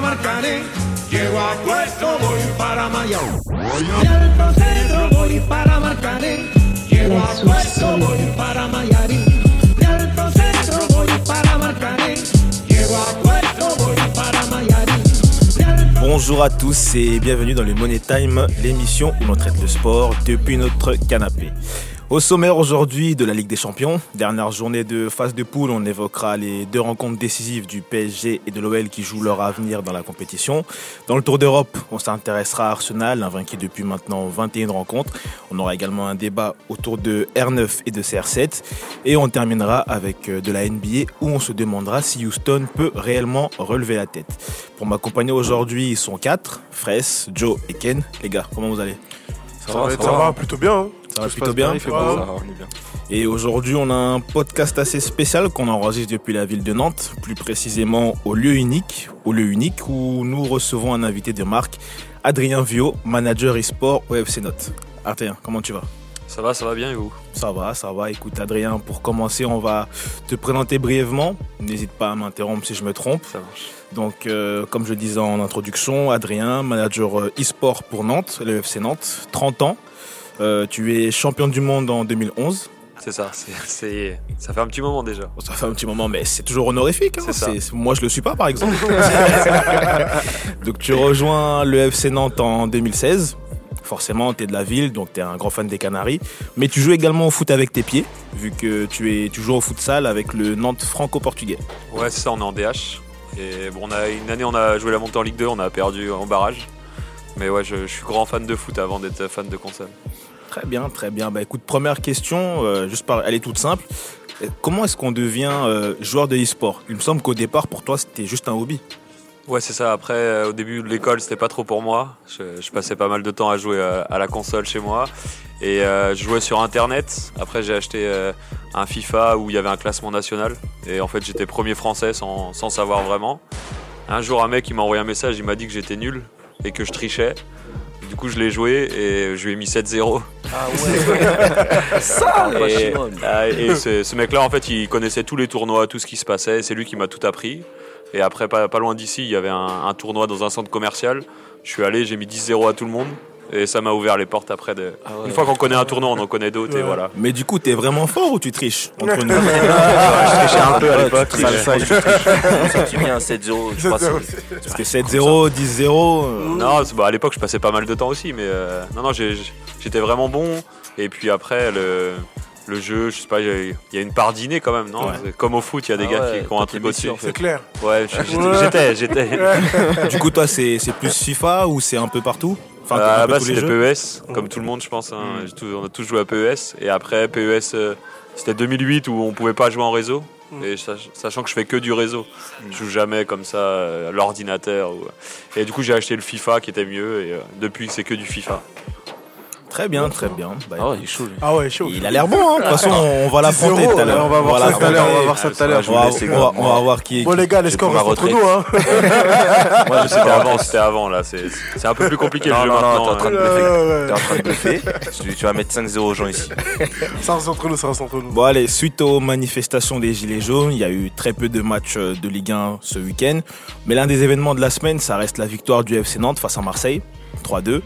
para Marcané. Llego a puesto, voy para Mayao. Y al centro voy para Marcané. Llego a puesto, voy para Mayarín. Y al centro voy para Marcané. Llego a puesto, voy para Mayarín. Y al Bonjour à tous et bienvenue dans le Money Time, l'émission où l'on traite le sport depuis notre canapé. Au sommaire aujourd'hui de la Ligue des Champions, dernière journée de phase de poule, on évoquera les deux rencontres décisives du PSG et de l'OL qui jouent leur avenir dans la compétition. Dans le Tour d'Europe, on s'intéressera à Arsenal, invaincu depuis maintenant 21 rencontres. On aura également un débat autour de R9 et de CR7. Et on terminera avec euh, de la NBA où on se demandera si Houston peut réellement relever la tête. Pour m'accompagner aujourd'hui, ils sont quatre, Fraisse, Joe et Ken. Les gars, comment vous allez? Ça, va, ça va, plutôt bien. hein. Ça va plutôt bien ça on est. Et aujourd'hui, on a un podcast assez spécial qu'on enregistre depuis la ville de Nantes, plus précisément au lieu unique, au lieu unique où nous recevons un invité de marque, Adrien Vio, manager e-sport au FC Nantes. Adrien, comment tu vas? Ça va, ça va bien et vous? Ça va, ça va. Écoute, Adrien, pour commencer, on va te présenter brièvement. N'hésite pas à m'interrompre si je me trompe. Ça marche. Donc, euh, comme je disais en introduction, Adrien, manager euh, e-sport pour Nantes, le FC Nantes, 30 ans. Euh, tu es champion du monde en 2011. C'est ça, ça fait un petit moment déjà. Ça fait un petit moment, mais c'est toujours honorifique. hein. Moi, je le suis pas, par exemple. donc, tu rejoins le FC Nantes en 2016. Forcément, tu es de la ville, donc tu es un grand fan des Canaries. Mais tu joues également au foot avec tes pieds, vu que tu, es, tu joues au futsal avec le Nantes franco-portugais. Ouais, c'est ça, on est en DH. Et bon, on a, une année, on a joué la montée en Ligue 2, on a perdu en barrage. Mais ouais, je, je suis grand fan de foot avant d'être fan de console. Très bien, très bien. Bah, écoute, première question, euh, juste par, elle est toute simple. Euh, Comment est-ce qu'on devient euh, joueur de e-sport? Il me semble qu'au départ, pour toi, c'était juste un hobby. Ouais, c'est ça. Après, au début de l'école, c'était pas trop pour moi. Je, passais pas mal de temps à jouer à la console chez moi. Et je jouais sur Internet. Après, j'ai acheté un FIFA où il y avait un classement national. Et en fait, j'étais premier français sans, sans savoir vraiment. Un jour, un mec, il m'a envoyé un message, il m'a dit que j'étais nul et que je trichais. Du coup, je l'ai joué et je lui ai mis 7-0. Ah ouais, ça, Et, Pachimon. ah, et ce, ce mec-là, en fait, il connaissait tous les tournois, tout ce qui se passait. C'est lui qui m'a tout appris. Et après, pas, pas loin d'ici, il y avait un, un tournoi dans un centre commercial. Je suis allé, j'ai mis 10-0 à tout le monde. Et ça m'a ouvert les portes après. De... Ah ouais. Une fois qu'on connaît un tournoi, on en connaît d'autres. Et voilà. Mais du coup, t'es vraiment fort ou tu triches entre nous je trichais un peu à l'époque. Ça, ça, je triche. Ça, tu viens 7-0. Je crois que c'est- Parce que 7-0, 10-0. euh, Non, c'est- bah, à l'époque, je passais pas mal de temps aussi. Mais euh, non, non, j'étais vraiment bon. Et puis après, le, le jeu, je sais pas, il y a- une part d'inné quand même, non Ouais. Comme au foot, il y a des Ah gars ouais, qui, ont un truc au-dessus. Messi, en fait. C'est clair. Ouais, j'étais, j'étais. Du coup, toi, c'est c'est plus FIFA ou c'est un peu partout? Enfin, Euh, à un la peu base, c'était PES, comme tout le monde, je pense. hein. Tout- on a tous joué à PES. Et après, PES, euh, c'était 2008 où on pouvait pas jouer en réseau. Et sach- sachant que je fais que du réseau, je joue jamais comme ça euh, à l'ordinateur. ou- Et du coup, j'ai acheté le FIFA qui était mieux. Et euh, depuis, c'est que du FIFA. Très bien, très bien. Bah, Ah ouais, il est chaud. lui. Ah ouais, chaud. il a l'air bon, hein. de toute façon, on va l'affronter 10-0, tout à l'heure. on va voir ça tout à l'heure, on va voir ça tout à l'heure. je On va, laisse, les on gars. va- on va voir qui est Bon les gars, les scores restent entre nous hein. Moi, c'était avant, c'était avant là. C'est, c'est un peu plus compliqué le jeu maintenant. t'es en train de hein. bluffer. T'es en train de bluffer. Tu, tu vas mettre 5-0 aux gens ici. Ça reste entre nous, ça reste entre nous. Bon allez, suite aux manifestations des Gilets jaunes, il y a eu très peu de matchs euh, de Ligue 1 ce week-end. Mais l'un des événements de la semaine, ça reste la victoire du FC Nantes face à Marseille, 3-2.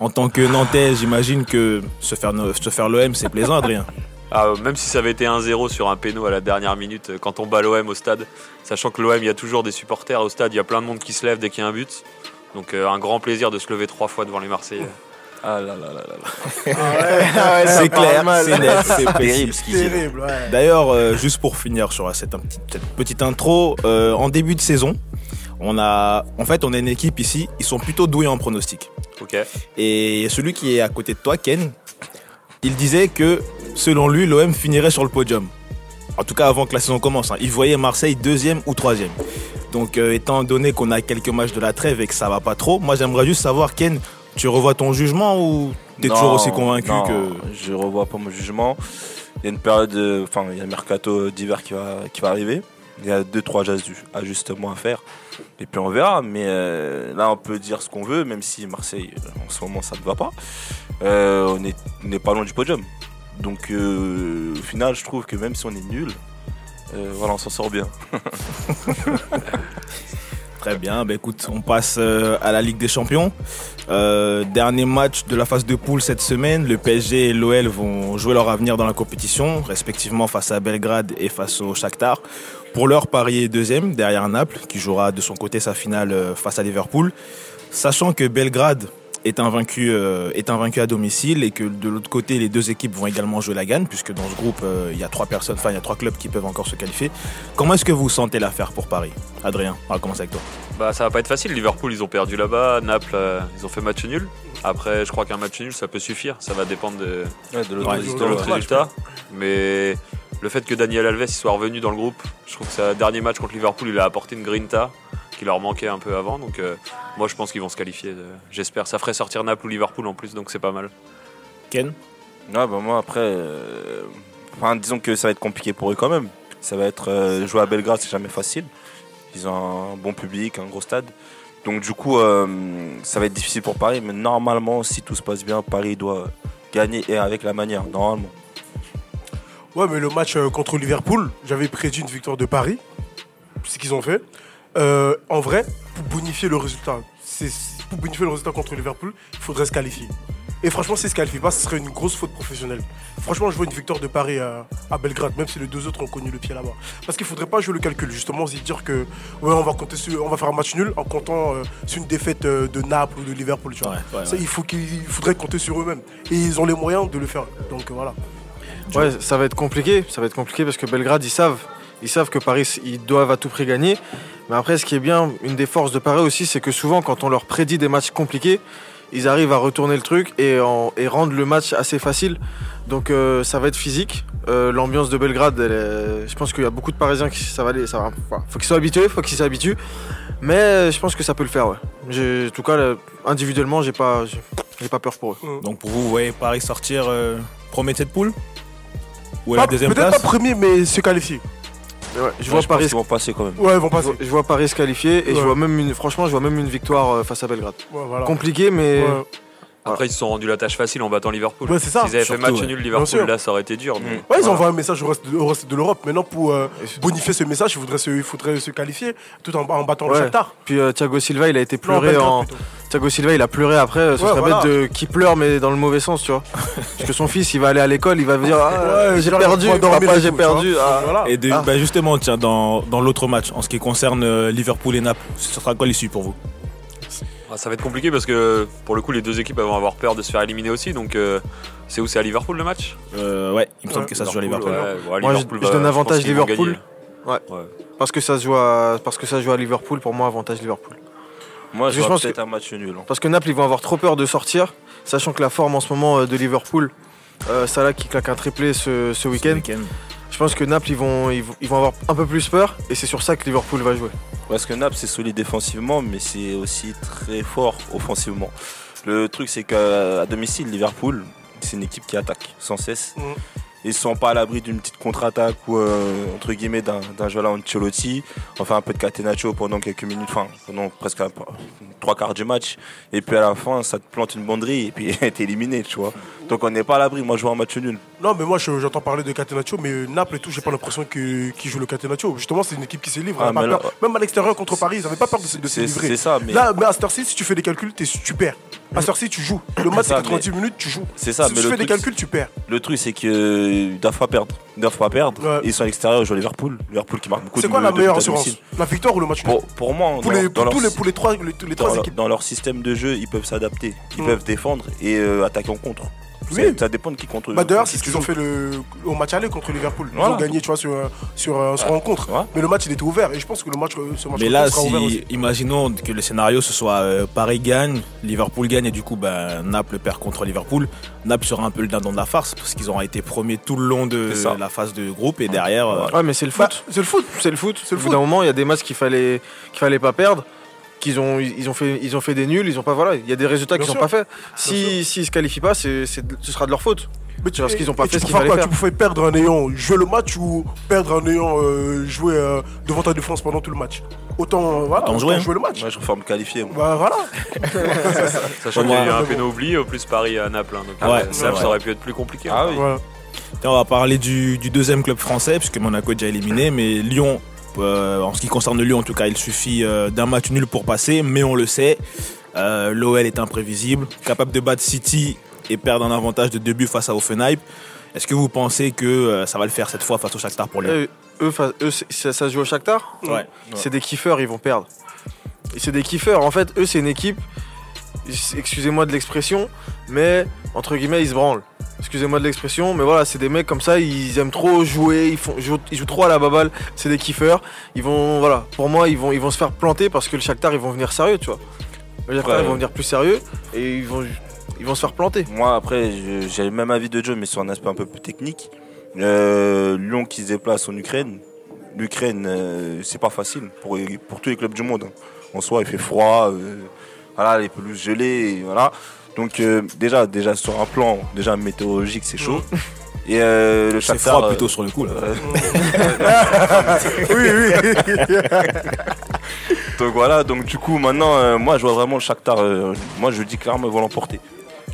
En tant que Nantais, j'imagine que se faire, se faire l'OM, c'est plaisant, Adrien. Ah, même si ça avait été 1-0 sur un péno à la dernière minute, euh, quand on bat l'OM au stade, sachant que l'OM, il y a toujours des supporters au stade, il y a plein de monde qui se lève dès qu'il y a un but. Donc euh, un grand plaisir de se lever trois fois devant les Marseillais. Ah là là là là. là. c'est clair, c'est net, c'est. Terrible ce qu'ils disent. Terrible, ouais. D'ailleurs, euh, juste pour finir sur cette, petite intro, euh, en début de saison, on a, en fait, on a une équipe ici, ils sont plutôt doués en pronostic. Ok. Et celui qui est à côté de toi, Ken, il disait que selon lui, l'OM finirait sur le podium. En tout cas, avant que la saison commence. hein. Il voyait Marseille deuxième ou troisième. Donc, euh, étant donné qu'on a quelques matchs de la trêve et que ça va pas trop, moi j'aimerais juste savoir, Ken, tu revois ton jugement ou t'es toujours aussi convaincu non, que. Je revois pas mon jugement. Il y a une période, de- enfin, il y a un mercato d'hiver qui va, qui va arriver. Il y a deux, trois ajus- ajustements à faire. Et puis on verra. Mais euh, là, on peut dire ce qu'on veut, même si Marseille, euh, en ce moment, ça ne va pas. Euh, on est- on n'est pas loin du podium. Donc, au final, je trouve que même si on est nul, voilà, on s'en sort bien. Très bien, bah écoute, on passe à la Ligue des Champions. Dernier match de la phase de poule cette semaine. Le PSG et l'OL vont jouer leur avenir dans la compétition, respectivement face à Belgrade et face au Shakhtar. Pour l'heure, Paris est deuxième, derrière Naples, qui jouera de son côté sa finale euh, face à Liverpool. Sachant que Belgrade est invaincu, euh, est invaincu à domicile et que de l'autre côté, les deux équipes vont également jouer la gagne, puisque dans ce groupe, euh, il y a trois personnes, enfin il y a trois clubs qui peuvent encore se qualifier. Comment est-ce que vous sentez l'affaire pour Paris? Adrien, on va commencer avec toi. Bah ça va pas être facile. Liverpool ils ont perdu là-bas, Naples euh, ils ont fait match nul. Après je crois qu'un match nul ça peut suffire. Ça va dépendre de, Ouais, de l'autre Ouais, de résultat, l'autre ouais. résultat. Mais le fait que Daniel Alves soit revenu dans le groupe, je trouve que sa dernier match contre Liverpool il a apporté une grinta qui leur manquait un peu avant. Donc euh, moi je pense qu'ils vont se qualifier. euh, J'espère. Ça ferait sortir Naples ou Liverpool en plus donc c'est pas mal. Ken? Ouais, bah moi après, euh, enfin, disons que ça va être compliqué pour eux quand même. Ça va être euh, jouer à Belgrade, c'est jamais facile. Ils ont un bon public, un gros stade. Donc du coup, euh, ça va être difficile pour Paris. Mais normalement, si tout se passe bien, Paris doit gagner et avec la manière, normalement. Ouais, mais le match euh, contre Liverpool, j'avais prédit une victoire de Paris. C'est ce qu'ils ont fait. Euh, en vrai, pour bonifier le résultat, c'est pour bonifier le résultat contre Liverpool, il faudrait se qualifier. Et franchement, s'ils ne se qualifient pas, ce serait une grosse faute professionnelle. Franchement, je vois une victoire de Paris à, à Belgrade, même si les deux autres ont connu le pied là-bas. Parce qu'il ne faudrait pas jouer le calcul, justement, se dire que ouais, on va compter sur, on va faire un match nul en comptant euh, sur une défaite euh, de Naples ou de Liverpool. Tu vois. Ouais, ouais, Ça, ouais. Il, faut il faudrait compter sur eux-mêmes. Et ils ont les moyens de le faire. Donc voilà. Ouais, ça va être compliqué. Ça va être compliqué parce que Belgrade, ils savent, ils savent que Paris, ils doivent à tout prix gagner. Mais après, ce qui est bien, une des forces de Paris aussi, c'est que souvent, quand on leur prédit des matchs compliqués, ils arrivent à retourner le truc et, en- et rendre le match assez facile. Donc euh, ça va être physique. Euh, L'ambiance de Belgrade, elle est- je pense qu'il y a beaucoup de Parisiens qui ça va aller, ça va. faut qu'ils soient habitués, faut qu'ils s'habituent. Mais euh, je pense que ça peut le faire. Ouais. En tout cas, là, individuellement, j'ai pas, j'ai pas peur pour eux. Donc pour vous, vous voyez Paris sortir euh, premier de cette poule? Ou à la deuxième Peut-être place? pas premier, mais se qualifier. Ouais, je vois Paris qu'ils vont passer quand même. Ouais, ils vont passer. Je vois Paris se qualifier et je vois même une, franchement, je vois même une victoire euh, face à Belgrade. Ouais, voilà. Compliqué, mais Ouais. Après ils se sont rendus la tâche facile en battant Liverpool. Ouais, c'est ça. S'ils avaient fait match ouais. nul Liverpool là ça aurait été dur. Mm. Ouais, ils Voilà. envoient un message au reste de, au reste de l'Europe. Maintenant, pour euh, bonifier ce message, il faudrait se, il faudrait se qualifier tout en, en battant le Ouais. Shakhtar. puis euh, Thiago Silva, il a été pleuré en. plutôt. Thiago Silva, il a pleuré après. Ce Ouais, serait voilà. bête de qui pleure, mais dans le mauvais sens, tu vois. Parce que son fils, il va aller à l'école, il va dire ah, Ouais, j'ai perdu, papa, j'ai perdu. ah. Et de- Ah. bah, justement, tiens, dans, dans l'autre match, en ce qui concerne euh, Liverpool et Naples, ce sera quoi l'issue pour vous? Ah, ça va être compliqué parce que pour le coup les deux équipes vont avoir peur de se faire éliminer aussi donc euh, c'est où? C'est à Liverpool le match? Euh, Ouais, il me semble Ouais, que ça se joue à Liverpool. ouais, Moi, je- je donne avantage vont Liverpool. Ouais. Ouais. Parce que ça se joue à, parce que ça se joue à Liverpool, pour moi, avantage Liverpool. Moi, je Je pense peut-être un match nul. hein. Parce que Naples, ils vont avoir trop peur de sortir, sachant que la forme en ce moment euh, de Liverpool, euh, Salah qui claque un triplé ce, ce Ce week-end. Je pense que Naples, ils vont, ils, vont- ils vont avoir un peu plus peur, et c'est sur ça que Liverpool va jouer. Parce que Naples, c'est solide défensivement, mais c'est aussi très fort offensivement. Le truc, c'est qu'à domicile, Liverpool, c'est une équipe qui attaque sans cesse. Mhm. Ils sont pas à l'abri d'une petite contre-attaque ou, euh, entre guillemets, d'un d'un joueur à Ancelotti. Enfin, un peu de catenaccio pendant quelques minutes, enfin, pendant presque un- trois quarts du match. Et puis à la fin, ça te plante une banderie et puis t'es éliminé, tu vois. Donc on n'est pas à l'abri. Moi, je vois un match nul. Non, mais moi, je- j'entends parler de Catenaccio, mais Naples et tout, j'ai pas l'impression que- qu'ils jouent le Catenaccio. Justement, c'est une équipe qui se livre. Ah, là-. Même à l'extérieur contre Paris, ils avaient pas peur de, se- de se C'est livrer. c'est ça, mais Là, mais à cette heure-ci, si tu fais des calculs, t'es- tu perds. À cette heure-ci, tu joues. Le match, c'est ça, 90 minutes, tu joues. c'est ça. si mais tu le fais des calculs, tu perds. Le truc, c'est qu'ils doivent pas perdre. Ils doivent pas perdre. Ouais. Ils sont à l'extérieur, ils jouent à Liverpool. Liverpool qui marque beaucoup de C'est quoi la meilleure assurance. La victoire ou le match pour, pour moi, pour, dans- les, dans pour, leur tous les, sy- pour les trois, les, les dans, leur- équipes. dans leur système de jeu, ils peuvent s'adapter. Ils Mm. peuvent défendre et euh, attaquer en contre. Oui. Ça dépend de qui contre Bah, D'ailleurs, c'est ce qui qu'ils ont fait le, au match aller contre Liverpool. Ils Voilà. ont gagné, tu vois, sur, euh, sur, euh, sur Ouais. rencontre. Ouais. Mais le match, il était ouvert. Et je pense que le match, ce match Mais là, sera ouvert si, aussi. imaginons que le scénario ce soit euh, Paris gagne, Liverpool gagne et du coup bah, Naples perd contre Liverpool, Naples sera un peu le dindon de la farce parce qu'ils auront été premiers tout le long de la phase de groupe et derrière. euh, Ouais, mais c'est le Bah, foot. c'est le foot. C'est le foot. C'est le Au bout foot. d'un moment, il y a des matchs qu'il fallait, qu'il fallait pas perdre. Qu'ils ont, ils ont fait, ils ont fait des nuls. Ils ont pas, voilà. Il y a des résultats qu'ils ont sûr. pas fait. sûr. Si, s'ils se qualifient pas, c'est, c'est- ce sera de leur faute. Mais Tu vois, ce qu'ils ont pas fait, ce qu'il préfères fallait quoi? faire. Tu pouvais perdre en ayant joué le match ou perdre en ayant euh, joué euh, devant ta défense pendant tout le match Autant, euh, voilà, Autant jouer, hein. le match. Moi, je préfère me qualifier. moi. Bah voilà. Sachant qu'il y a eu un péno oublié au plus Paris à Naples hein, donc Ouais, euh, c'est Naples, vrai. ça aurait pu être plus compliqué. Ah oui. Voilà. Tiens, on va parler du, du deuxième club français puisque Monaco est déjà éliminé, mais Lyon Euh, en ce qui concerne Lyon, en tout cas, il suffit euh, d'un match nul pour passer, mais on le sait, euh, l'OL est imprévisible, capable de battre City et perdre un avantage de deux buts face à Offenheim. Est-ce que vous pensez que ça va le faire cette fois face au Shakhtar pour Lyon? Eux, ça, ça se joue au Shakhtar? Ouais. C'est des kiffeurs, ils vont perdre. Et c'est des kiffeurs. En fait, eux, c'est une équipe. Excusez-moi de l'expression, mais entre guillemets, ils se branlent. Excusez-moi de l'expression, mais voilà, c'est des mecs comme ça, ils aiment trop jouer, ils, font, jouent, ils jouent trop à la baballe, c'est des kiffeurs. Ils vont, voilà, pour moi, ils vont, ils vont se faire planter parce que le Shakhtar, ils vont venir sérieux, tu vois. Le Shakhtar, Ouais. ils vont venir plus sérieux et ils vont, ils vont se faire planter. Moi, après, j'ai le même avis de Joe, mais sur un aspect un peu plus technique. Euh, Lyon qui se déplace en Ukraine. L'Ukraine, euh, c'est pas facile pour, pour tous les clubs du monde. hein. En soi, il fait froid, euh, voilà, les pelouses gelées, voilà. Donc euh, déjà, déjà sur un plan déjà météorologique, c'est chaud. Et euh, le C'est Shakhtar, froid euh, plutôt sur le coup. Là. Donc voilà, donc du coup maintenant, euh, moi je vois vraiment le Shakhtar, euh, moi je dis clairement ils vont l'emporter.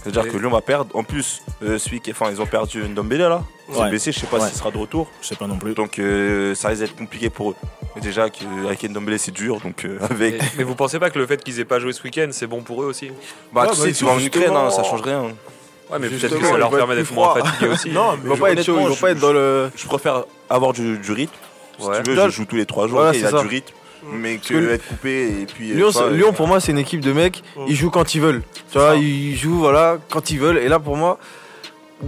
C'est-à-dire que Lyon va perdre. En plus, euh, celui qui, enfin ils ont perdu Ndombele là, il s'est Ouais. blessé, je sais pas Ouais. s'il sera de retour. Je sais pas non plus. Donc euh, ça risque d'être compliqué pour eux. Et déjà qu'avec Ndombele c'est dur, donc euh, avec. Mais, mais vous pensez pas que le fait qu'ils aient pas joué ce week-end, c'est bon pour eux aussi? Bah Ouais, tu bah, sais, ils tu vas en Ukraine, hein, ça change rien. Ouais, mais peut-être que ça leur permet être d'être moins fatigués aussi. Non, Ils mais vont pas être chauds, ils vont pas être dans le. Je préfère avoir du, du rythme. Si Ouais. tu veux, je joue tous les trois jours, il y c'est a du rythme. Mais que, que être coupé et puis. euh, Lyon, pour moi, c'est une équipe de mecs. Mm. Ils jouent quand ils veulent. Tu vois, ça. ils jouent voilà quand ils veulent. Et là, pour moi,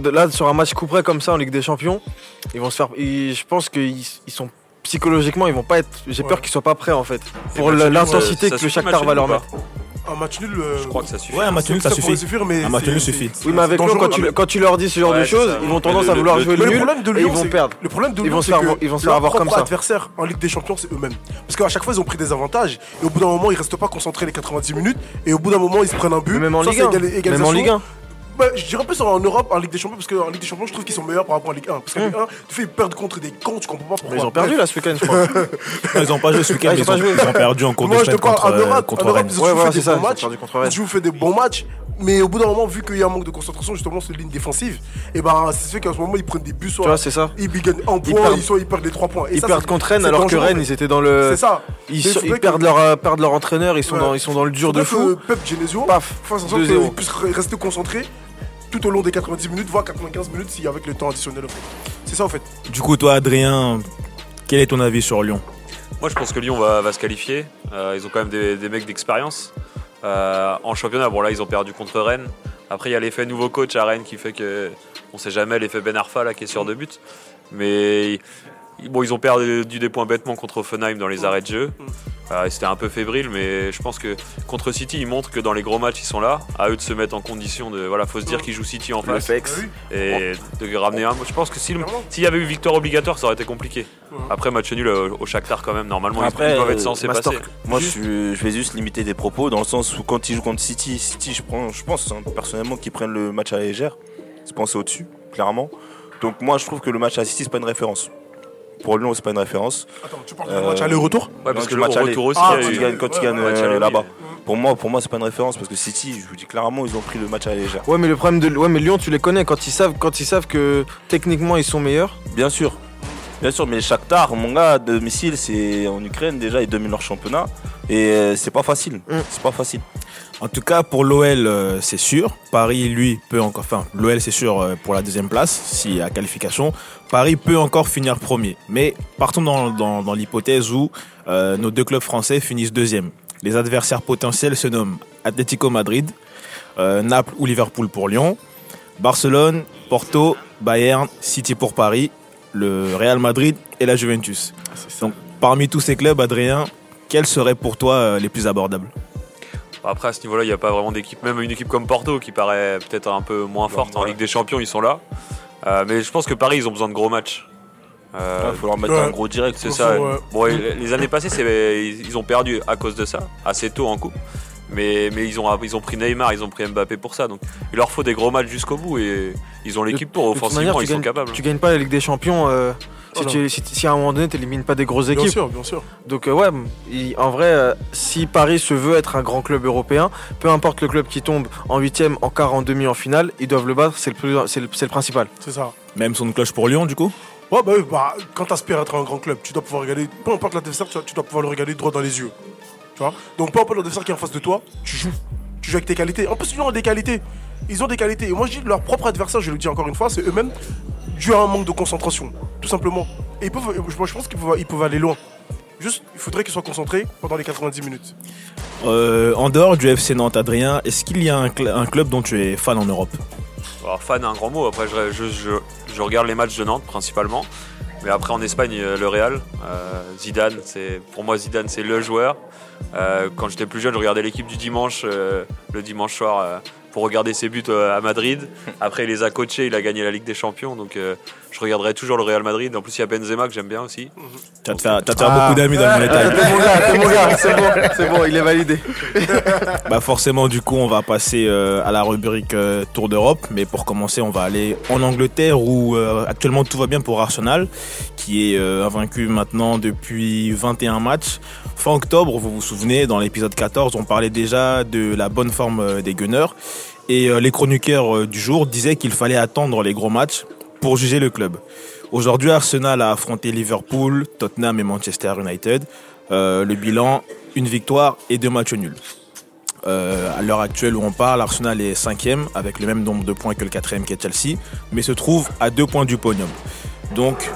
là sur un match coup près comme ça en Ligue des Champions, ils vont se faire. ils- je pense qu'ils ils sont psychologiquement, ils vont pas être. J'ai peur qu'ils soient pas prêts en fait. Pour l'intensité que le Shakhtar va leur mettre. Un match nul. euh, Je crois que ça suffit. Ouais, un match nul, ça pourrait suffit. suffire, mais Un match nul suffit. Oui, mais avec Lyon, quand tu, quand tu leur dis ce genre Ouais, de choses, ils vont tendance le- à vouloir le- jouer Mais le le nul problème de et ils vont perdre. Le problème de Ils Lyon, vont se c'est faire ils vont se faire avoir comme ça. adversaire en Ligue des Champions, c'est eux-mêmes. Parce qu'à chaque fois, ils ont pris des avantages. Et au bout d'un moment, ils restent pas concentrés les 90 minutes. Et au bout d'un moment, ils se prennent un but. Mais Même en Ligue c'est 1. Égal- Même en égalisation. Ligue 1. Bah, je dirais plus en Europe, en Ligue des Champions, parce qu'en Ligue des Champions, je trouve qu'ils sont meilleurs par rapport à Ligue 1. Parce qu'en. Ligue 1, tu fais, ils perdent contre des cons, tu comprends pas pourquoi. Mais ils ont perdu là ce week-end, je crois. Non, ils ont pas joué ce week-end, Ah, ils ont ils, pas ont, joué. ils ont perdu en cours de Moi, je semaine te parle contre, en Europe. contre En Europe, Rennes. ils ont Ouais, voilà, fait c'est des ça. bons Ils ont matchs. perdu contre Rennes. Ils ont fait des bons matchs. Mais au bout d'un moment, vu qu'il y a un manque de concentration, justement, sur ligne défensive, et ben, c'est fait qu'à ce moment, ils prennent des buts Tu soit vois, c'est ça. ils gagnent un Ils point, perdent- ils, soit ils perdent les 3 points. Et Ils ça, perdent contre Rennes alors que. Rennes, ils étaient dans le. C'est ça. Ils, ils perdent, leur, euh, perdent leur entraîneur, ils sont, Ouais. dans, ils sont dans le dur de fou. que Pep Genesio Paf, fasse en sorte 2-0. qu'ils puissent re- rester concentrés tout au long des 90 minutes, voire 95 minutes, si avec le temps additionnel. en fait. C'est ça en fait. Du coup, toi, Adrien, quel est ton avis sur Lyon? Moi, je pense que Lyon va, va se qualifier. Euh, ils ont quand même des, des mecs d'expérience. Euh, en championnat, bon là, ils ont perdu contre Rennes. Après, il y a l'effet nouveau coach à Rennes qui fait que on sait jamais l'effet Ben Arfa là qui est sur deux buts. Mais bon, ils ont perdu des points bêtement contre Offenheim dans les arrêts de jeu. Euh, et C'était un peu fébrile, mais je pense que contre City, ils montrent que dans les gros matchs, ils sont là. À eux de se mettre en condition de. Voilà, faut se dire qu'ils jouent City en Le face Fex. Oui, et de ramener un. Je pense que si s'il y avait eu victoire obligatoire, ça aurait été compliqué. Après, match nul au, Shakhtar quand même. Normalement, ils- Après, ils doivent être euh, censés Master- passer. Moi, je, Juste- suis- je vais juste limiter des propos dans le sens où quand ils jouent contre City, City, je, prends, je pense hein, personnellement qu'ils prennent le match à la légère. C'est penser au-dessus, clairement. Donc, moi, je trouve que le match à City, c'est pas une référence. Pour Lyon, c'est pas une référence. Attends, tu parles de Euh, match aller-retour Ouais, parce que du le match aller. retour aussi, Ah, Quand gagnent match euh, aller, là-bas. Pour moi, pour moi, c'est pas une référence parce que City, je vous dis clairement, ils ont pris le match à la légère. Ouais, mais le problème de ouais, mais Lyon, tu les connais quand ils savent quand ils savent que techniquement ils sont meilleurs. Bien sûr. Bien sûr, mais Shakhtar, mon gars, à domicile, c'est en Ukraine déjà, ils dominent leur championnat. Et euh, c'est pas facile. Mm. C'est pas facile. En tout cas, pour l'OL, euh, c'est sûr. Paris, lui, peut encore. Enfin, l'OL, c'est sûr euh, pour la deuxième place, s'il y a qualification. Paris peut encore finir premier. Mais partons dans, dans- dans l'hypothèse où euh, nos deux clubs français finissent deuxième. Les adversaires potentiels se nomment Atlético Madrid, euh, Naples ou Liverpool pour Lyon, Barcelone, Porto, Bayern, City pour Paris, le Real Madrid et la Juventus. Donc, parmi tous ces clubs, Adrien, quels seraient pour toi euh, les plus abordables Après, à ce niveau-là, il n'y a pas vraiment d'équipe. Même une équipe comme Porto, qui paraît peut-être un peu moins forte en ouais. Ligue des Champions, ils sont là. Euh, mais je pense que Paris, ils ont besoin de gros matchs. Euh, Il faut leur mettre ouais. un gros direct. c'est ça. Bon, les années passées, ils ont perdu à cause de ça, assez tôt en coupe. Mais, mais ils, ont, ils ont pris Neymar, ils ont pris Mbappé pour ça. Donc il leur faut des gros matchs jusqu'au bout et ils ont l'équipe pour. Offensivement, manière, ils sont gagnes- capables. Tu gagnes pas la Ligue des Champions euh, si, Oh tu, si, si à un moment donné tu élimines pas des grosses Bien équipes. sûr, bien sûr. Donc euh, ouais, il- en vrai, euh, si Paris se veut être un grand club européen, peu importe le club qui tombe en huitième, en quart, en demi, en finale, ils doivent le battre. C'est le plus, c'est le, principal. C'est ça. Même son de cloche pour Lyon, du coup? Ouais, bah oui, bah, quand tu aspires à être un grand club, tu dois pouvoir regarder, peu importe l'adversaire, tu, tu dois pouvoir le regarder droit dans les yeux. Tu vois Donc, peu importe l'adversaire qui est en face de toi, tu joues. Tu joues avec tes qualités. En plus, ils ont des qualités. Ils ont des qualités. Et moi, je dis, leur propre adversaire, je le dis encore une fois, c'est eux-mêmes, dû à un manque de concentration. Tout simplement. Et ils peuvent, moi, je pense qu'ils peuvent, ils peuvent aller loin. Juste, il faudrait qu'ils soient concentrés pendant les 90 minutes. Euh, en dehors du FC Nantes, Adrien, est-ce qu'il y a un, cl- un club dont tu es fan en Europe? Alors fan, un grand mot. Après, je, je- je- je regarde les matchs de Nantes principalement. Mais après, en Espagne, euh, le Real, euh, Zidane, c'est pour moi Zidane, c'est le joueur. Euh, quand j'étais plus jeune, je regardais l'équipe du dimanche, le dimanche soir, pour regarder ses buts euh, à Madrid. Après, il les a coachés, il a gagné la Ligue des Champions, donc euh, je regarderai toujours le Real Madrid. En plus, il y a Benzema que j'aime bien aussi. Tu vas te faire, tu vas te faire Ah. beaucoup d'amis dans le mon gars, mon gars, c'est bon, c'est bon, il est validé. Bah forcément, du coup, on va passer euh, à la rubrique euh, Tour d'Europe. Mais pour commencer, on va aller en Angleterre où euh, actuellement tout va bien pour Arsenal, qui est euh, invaincu maintenant depuis 21 matchs. Fin octobre, vous vous souvenez, dans l'épisode 14, on parlait déjà de la bonne forme euh, des Gunners. Et euh, les chroniqueurs euh, du jour disaient qu'il fallait attendre les gros matchs pour juger le club. Aujourd'hui, Arsenal a affronté Liverpool, Tottenham et Manchester United. Le bilan, une victoire et deux matchs nuls. À l'heure actuelle où on parle, Arsenal est cinquième avec le même nombre de points que le quatrième qui est Chelsea, mais se trouve à deux points du podium. Donc,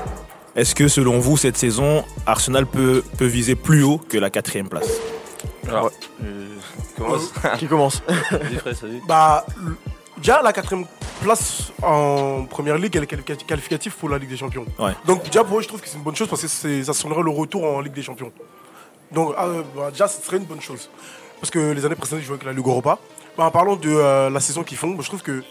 est-ce que selon vous, cette saison, Arsenal peut, peut viser plus haut que la quatrième place? Alors, euh, commence. Qui commence? Bah, déjà, la quatrième place en première ligue, elle est qualifi- qualificative pour la Ligue des Champions. Ouais. Donc, déjà, pour eux, je trouve que c'est une bonne chose parce que ça sonnerait le retour en Ligue des Champions. Donc, ah, euh, bah, déjà, ce serait une bonne chose. Parce que les années précédentes, ils jouaient avec la Ligue Europa. Bah, en parlant de euh, la saison qu'ils font, je trouve que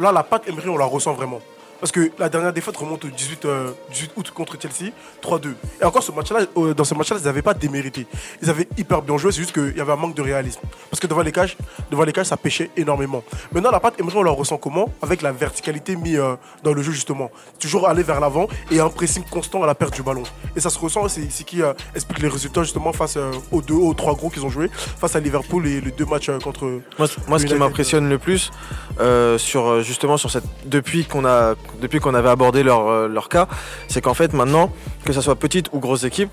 là, la patte Emery, on la ressent vraiment. Parce que la dernière défaite remonte au 18, euh, 18 août contre Chelsea, 3-2. Et encore, ce match-là, euh, dans ce match-là, ils n'avaient pas démérité. Ils avaient hyper bien joué, c'est juste qu'il y avait un manque de réalisme. Parce que devant les cages, devant les cages ça pêchait énormément. Maintenant, la patte Emery, on la ressent comment? Avec la verticalité mise euh, dans le jeu, justement. Toujours aller vers l'avant et un pressing constant à la perte du ballon. Et ça se ressent, c'est ce qui explique les résultats, justement, face aux deux, aux trois gros qu'ils ont joué, face à Liverpool et les deux matchs contre. Moi, moi, ce qui m'impressionne le plus, sur justement sur cette depuis qu'on a depuis qu'on avait abordé leur euh, leur cas, c'est qu'en fait maintenant que ça soit petite ou grosse équipe,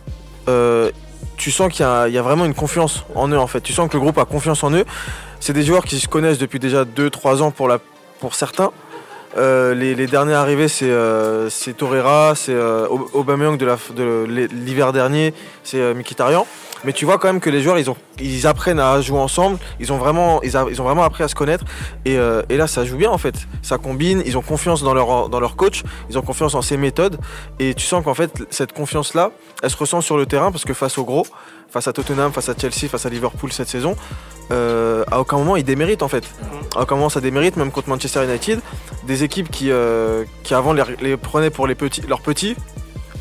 euh, tu sens qu'il y, a- vraiment une confiance en eux en fait. Tu sens que le groupe a confiance en eux. C'est des joueurs qui se connaissent depuis déjà 2-3 ans pour la pour certains. Euh, les, derniers arrivés, c'est euh, c'est Torreira, c'est Aub- Aubameyang de l'hiver dernier, c'est Mkhitaryan. Mais tu vois quand même que les joueurs, ils, ont, ils apprennent à jouer ensemble. Ils ont vraiment, ils, a- ils ont vraiment appris à se connaître. Et, euh, et là, ça joue bien en fait. Ça combine. Ils ont confiance dans leur, dans leur coach. Ils ont confiance en ses méthodes. Et tu sens qu'en fait, cette confiance-là, elle se ressent sur le terrain parce que face aux gros, face à Tottenham, face à Chelsea, face à Liverpool cette saison, euh, à aucun moment ils déméritent en fait. À aucun moment ça démérite, même contre Manchester United. Des équipes qui, euh, qui avant les, les prenaient pour les petits, leurs petits.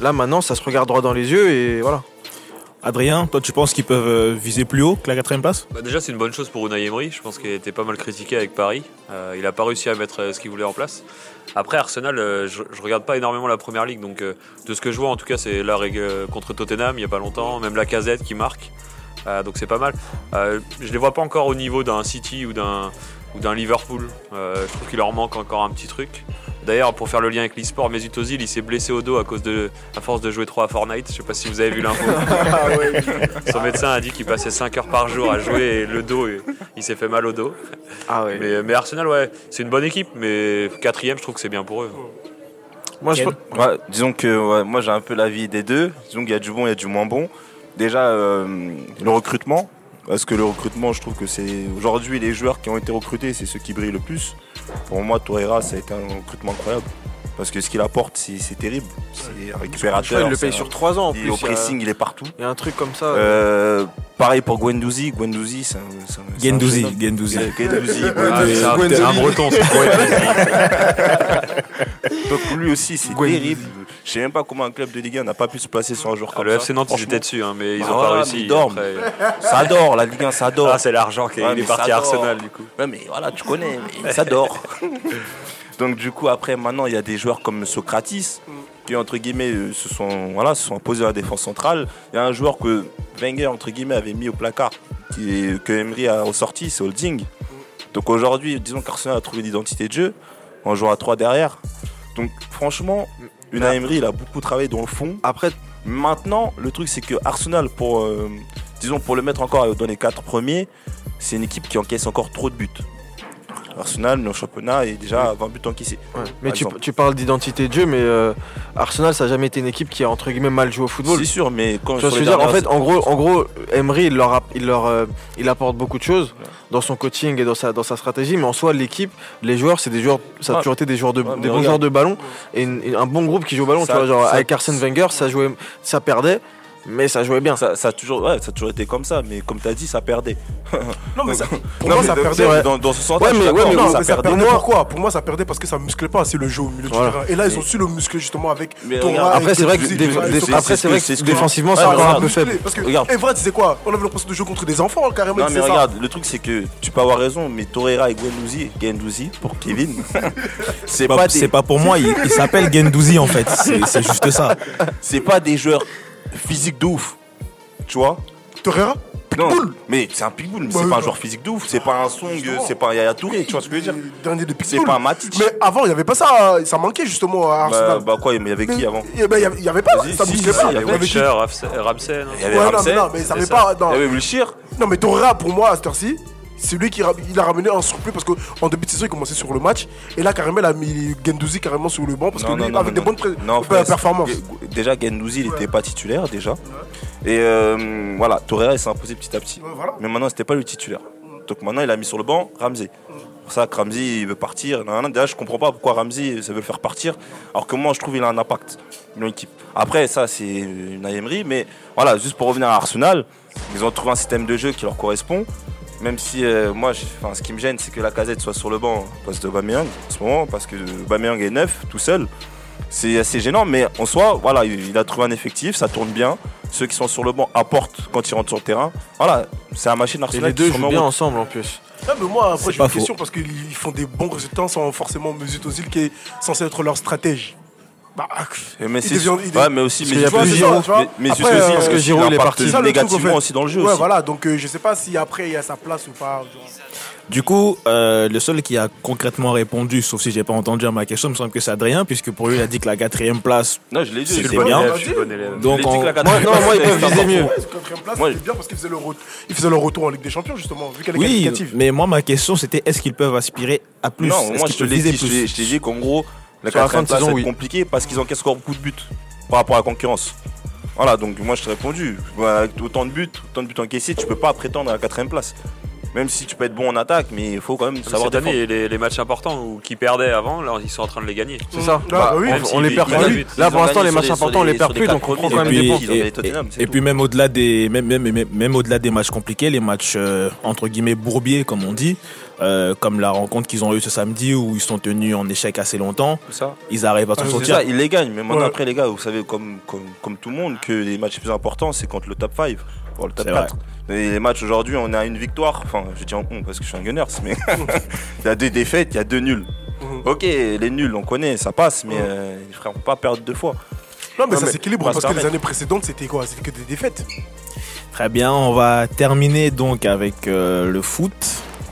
Là maintenant, ça se regarde droit dans les yeux et voilà. Adrien, toi tu penses qu'ils peuvent euh, viser plus haut que la quatrième place? Bah, déjà, c'est une bonne chose pour Unai Emery. Je pense qu'il été pas mal critiqué avec Paris. Euh, il a pas réussi à mettre euh, ce qu'il voulait en place. Après, Arsenal, je, je regarde pas énormément la première ligue. Donc, de ce que je vois, en tout cas, c'est la règle contre Tottenham il y a pas longtemps. Même la casette qui marque. Donc, c'est pas mal. Je les vois pas encore au niveau d'un City ou d'un Liverpool. Je trouve qu'il leur manque encore un petit truc. D'ailleurs, pour faire le lien avec l'e-sport, Mesut Ozil, il s'est blessé au dos à cause de, à force de jouer trop à Fortnite. Je sais pas si vous avez vu l'info. Son médecin a dit qu'il passait 5 heures par jour à jouer et le dos, il s'est fait mal au dos. Ah ouais. Mais, mais Arsenal, ouais, c'est une bonne équipe, mais quatrième, je trouve que c'est bien pour eux. Moi je Ken Ouais, disons que ouais, moi j'ai un peu l'avis des deux. Disons qu'il y a du bon, il y a du moins bon. Déjà, euh, le recrutement. Parce que le recrutement, je trouve que c'est. Aujourd'hui, les joueurs qui ont été recrutés, c'est ceux qui brillent le plus. Pour moi, Torreira, ça a été un recrutement incroyable. Parce que ce qu'il apporte, c'est terrible. C'est un je crois récupérateur. qu'il le paye sur 3 ans en il plus. au il a- pressing, il est partout. Il y a un truc comme ça. Euh, pareil pour Guendouzi. Guendouzi, c'est un. Gendouzi. Gendouzi. C'est un, breton, Donc lui aussi, c'est terrible. Je sais même pas comment un club de Ligue 1 n'a pas pu se placer sur un joueur comme Le ça. FC Nantes, ils étaient dessus, hein, mais ils ont voilà, pas réussi. ils dorment. Après- Ça adore, la Ligue 1, ça adore. Ah, c'est l'argent qui est, Ouais, il est mais parti à dort. Arsenal, du coup. Ouais, mais voilà, tu connais, mais ça dort. Donc du coup, après, maintenant, il y a des joueurs comme Socratis qui, entre guillemets, euh, se sont, voilà, se sont imposés à la défense centrale. Il y a un joueur que Wenger, entre guillemets, avait mis au placard, qui que Emery a ressorti, c'est Holding. Donc aujourd'hui, disons qu'Arsenal a trouvé l'identité de jeu en jouant à 3 derrière. Donc franchement, Unai Emery, il a beaucoup travaillé dans le fond. Après, Maintenant, le truc, c'est que Arsenal, pour, euh, disons, pour le mettre encore dans les quatre premiers, c'est une équipe qui encaisse encore trop de buts. Arsenal, le championnat, est déjà à 20 buts encaissés. ouais. mais tu, parles d'identité de jeu, mais euh, Arsenal, ça n'a jamais été une équipe qui a entre guillemets mal joué au football. C'est sûr, mais quand Tu vois sur ce que je les veux dire? En fait, en gros, en gros, Emery, il leur, a- il leur, euh, il apporte beaucoup de choses dans son coaching et dans sa, dans sa stratégie, mais en soi, l'équipe, les joueurs, c'est des joueurs, ça a toujours été des joueurs de, Ouais, des bons joueurs de ballon et, une- et un bon groupe qui joue au ballon. Ça- tu vois, genre ça- avec Arsène Wenger, ça jouait, ça perdait, mais ça jouait bien. ça, ça a toujours, ouais, ça a toujours été comme ça, mais comme tu as dit, ça perdait. Non, mais ça, pour Non, moi, mais ça perdait. Dans, dans ce sens-là, Ouais, je suis mais- d'accord, ouais, mais non, ça mais ça perdait. perdait Moi- pourquoi? Pour moi, ça perdait parce que ça musclait pas assez le jeu au milieu Voilà. du terrain. Et là, ils ont su le muscler justement avec avec Après, c'est vrai que, défensivement, c'est encore un peu faible. Parce que Regarde. Evra disait quoi? On avait l'impression de jouer contre des enfants carrément. Non mais regarde, le truc c'est que tu peux avoir raison, mais Torreira et Guendouzi pour Kevin, c'est Pas- pas, C'est des, pas pour moi, il, s'appelle Gendouzi en fait. C'est c'est juste ça. c'est pas des joueurs physiques de ouf, tu vois? Torreira Non, Pitbull. mais c'est un pitbull, mais Bah, c'est oui, pas un joueur physique de ouf, c'est pas un Song, c'est pas un Yaya Touré, tu vois ce que je veux dire Dernier des C'est pas un Matic. Mais avant, il n'y avait pas ça. Ça manquait justement à Bah, Arsenal. bah quoi, mais il y avait qui avant? eh ben, Il y avait- il y avait pas. Ça si, si, pas. il y avait Wilshere, Ramsey, Il y avait Ramsey, mais non, mais ça c'est avait ça. pas. il Non, y avait Wilshere, non mais Torreira, pour moi, à cette heure-ci, c'est lui qui il a ramené un surplus parce qu'en début de saison, il commençait sur le match. Et là, carrément, il a mis Gendouzi carrément sur le banc parce que Non, lui, non, non, avec des bonnes euh, performances. Déjà, Gendouzi, il était pas titulaire déjà. Et euh, voilà, Torreira, il s'est imposé petit à petit. Ouais, voilà. Mais maintenant, c'était pas le titulaire. Donc maintenant, il a mis sur le banc Ramsey. C'est pour ça que Ramsey, il veut partir. Déjà, je comprends pas pourquoi Ramsey, ça veut le faire partir. Alors que moi, je trouve qu'il a un impact dans l'équipe. Après, ça, c'est une Emery. Mais voilà, juste pour revenir à Arsenal, ils ont trouvé un système de jeu qui leur correspond. Même si euh, moi, je- enfin, ce qui me gêne, c'est que la casette soit sur le banc à place de Aubameyang en ce moment, parce que Aubameyang est neuf, tout seul. C'est assez gênant, mais en soi, voilà, il a trouvé un effectif, ça tourne bien. Ceux qui sont sur le banc apportent quand ils rentrent sur le terrain. Voilà, c'est un machine Et Arsenal les qui deux jouent en bien ensemble en plus. Mais moi, après, C'est j'ai pas une faux. question parce qu'ils font des bons résultats sans forcément Mesut Ozil qui est censé être leur stratège. Bah, Mais il c'est devient- il ouais, mais aussi, Parce mais qu'il y a tu vois, plus c'est Giroud, ça, mais- mais Après, Ozil, euh, parce que aussi, Giroud, il est parti. C'est ça, le truc, négativement en fait. aussi dans le jeu. Ouais, aussi. voilà, donc euh, je sais pas si après il y a sa place ou pas. genre. Du coup, euh, le seul qui a concrètement répondu, sauf si j'ai pas entendu à ma question, me semble que c'est Adrien, puisque pour lui, il a dit que la quatrième place. Non, je l'ai dit. L'ai bien. Donc, on- que la Moi, quatrième non, place, moi, viser important. mieux. Ouais, cette quatrième place, Moi, c'était bien parce qu'ils faisaient, le retour en Ligue des Champions, justement, vu qu'elle est Oui, qualificative. mais moi, ma question, c'était est-ce qu'ils peuvent aspirer à plus? Non, moi je te l'ai dit, je t'ai dit qu'en gros, la Sur la fin quatrième de place saison, c'est oui. compliqué parce qu'ils encaissent encore beaucoup de buts par rapport à la concurrence. Voilà, donc moi je t'ai répondu. Avec autant de buts, autant de buts encaissés, tu peux pas prétendre à la quatrième place. Même si tu peux être bon en attaque, mais il faut quand même savoir Cette défendre. année, les, les matchs importants ou qui perdaient avant, là, ils sont en train de les gagner. C'est ça. Ah, bah oui. on, si on les perd plus. Là, pour l'instant, les matchs importants, on les perd plus, donc on prend quand même Et des points. Et- puis même au-delà des même, même, même, même au-delà des matchs compliqués, les matchs euh, entre guillemets bourbiers comme on dit, euh, comme la rencontre qu'ils ont eue ce samedi où ils sont tenus en échec assez longtemps, C'est ça. ils arrivent à s'en Ah, sortir. ça, ils les gagnent. Mais maintenant, Ouais. après, les gars, vous savez, comme, comme, comme tout le monde, que les matchs les plus importants, c'est contre le top 5, pour le top C'est vrai. 4. Et les matchs aujourd'hui, on a une victoire. Enfin, je dis en on parce que je suis un Gunners, mais il y a deux défaites, il y a deux nuls. Mhm. Ok, les nuls, on connaît, ça passe, mais Ouais. euh, frères, on peut pas perdre deux fois. Non, mais Non, ça s'équilibre parce que les années précédentes, c'était quoi? C'était que des défaites. Très bien, on va terminer donc avec euh, le foot.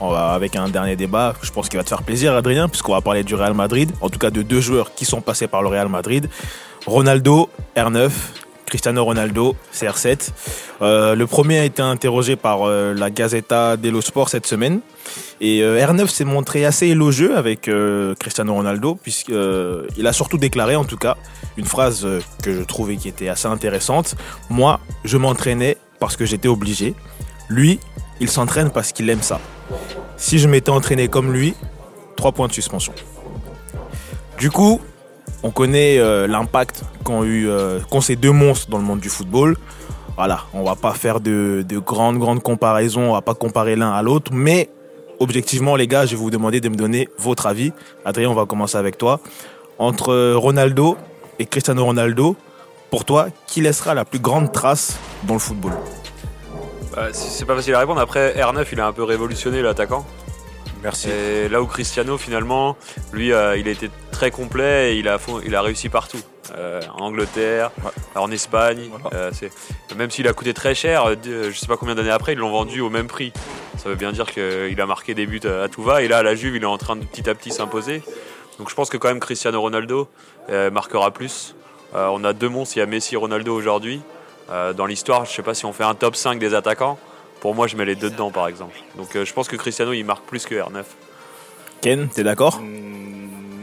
On va avec un dernier débat, je pense qu'il va te faire plaisir Adrien, puisqu'on va parler du Real Madrid, en tout cas de deux joueurs qui sont passés par le Real Madrid. Ronaldo, R9, Cristiano Ronaldo, CR7. Euh, le premier a été interrogé par euh, la Gazzetta dello Sport cette semaine. Et euh, R9 s'est montré assez élogieux avec Cristiano Ronaldo, puisqu'il a surtout déclaré en tout cas une phrase que je trouvais qui était assez intéressante. Moi, je m'entraînais parce que j'étais obligé. Lui, il s'entraîne parce qu'il aime ça. Si je m'étais entraîné comme lui, trois points de suspension. Du coup, on connaît euh, l'impact qu'ont eu euh, ces deux monstres dans le monde du football. Voilà, on va pas faire de, de grandes grandes comparaisons, on va pas comparer l'un à l'autre, mais objectivement les gars, je vais vous demander de me donner votre avis. Adrien, on va commencer avec toi. Entre Ronaldo et Cristiano Ronaldo, pour toi, qui laissera la plus grande trace dans le football? Bah, c'est c'est pas facile à répondre. Après, R9, il a un peu révolutionné l'attaquant. Merci. Et là où Cristiano, finalement, lui, euh, il a été très complet et il a, il a réussi partout. Euh, en Angleterre, Ouais. en Espagne. Voilà. euh, c'est- même s'il a coûté très cher, euh, je sais pas combien d'années après, ils l'ont vendu au même prix. Ça veut bien dire qu'il a marqué des buts à, à tout va. Et là, à la Juve, il est en train de petit à petit s'imposer. Donc je pense que quand même Cristiano Ronaldo euh, marquera plus. Euh, on a deux monstres, il y a Messi et Ronaldo aujourd'hui. Euh, dans l'histoire, je sais pas si on fait un top 5 des attaquants. Pour moi, je mets les deux dedans, par exemple. Donc euh, je pense que Cristiano, il marque plus que R9. Ken, t'es d'accord? Hmm,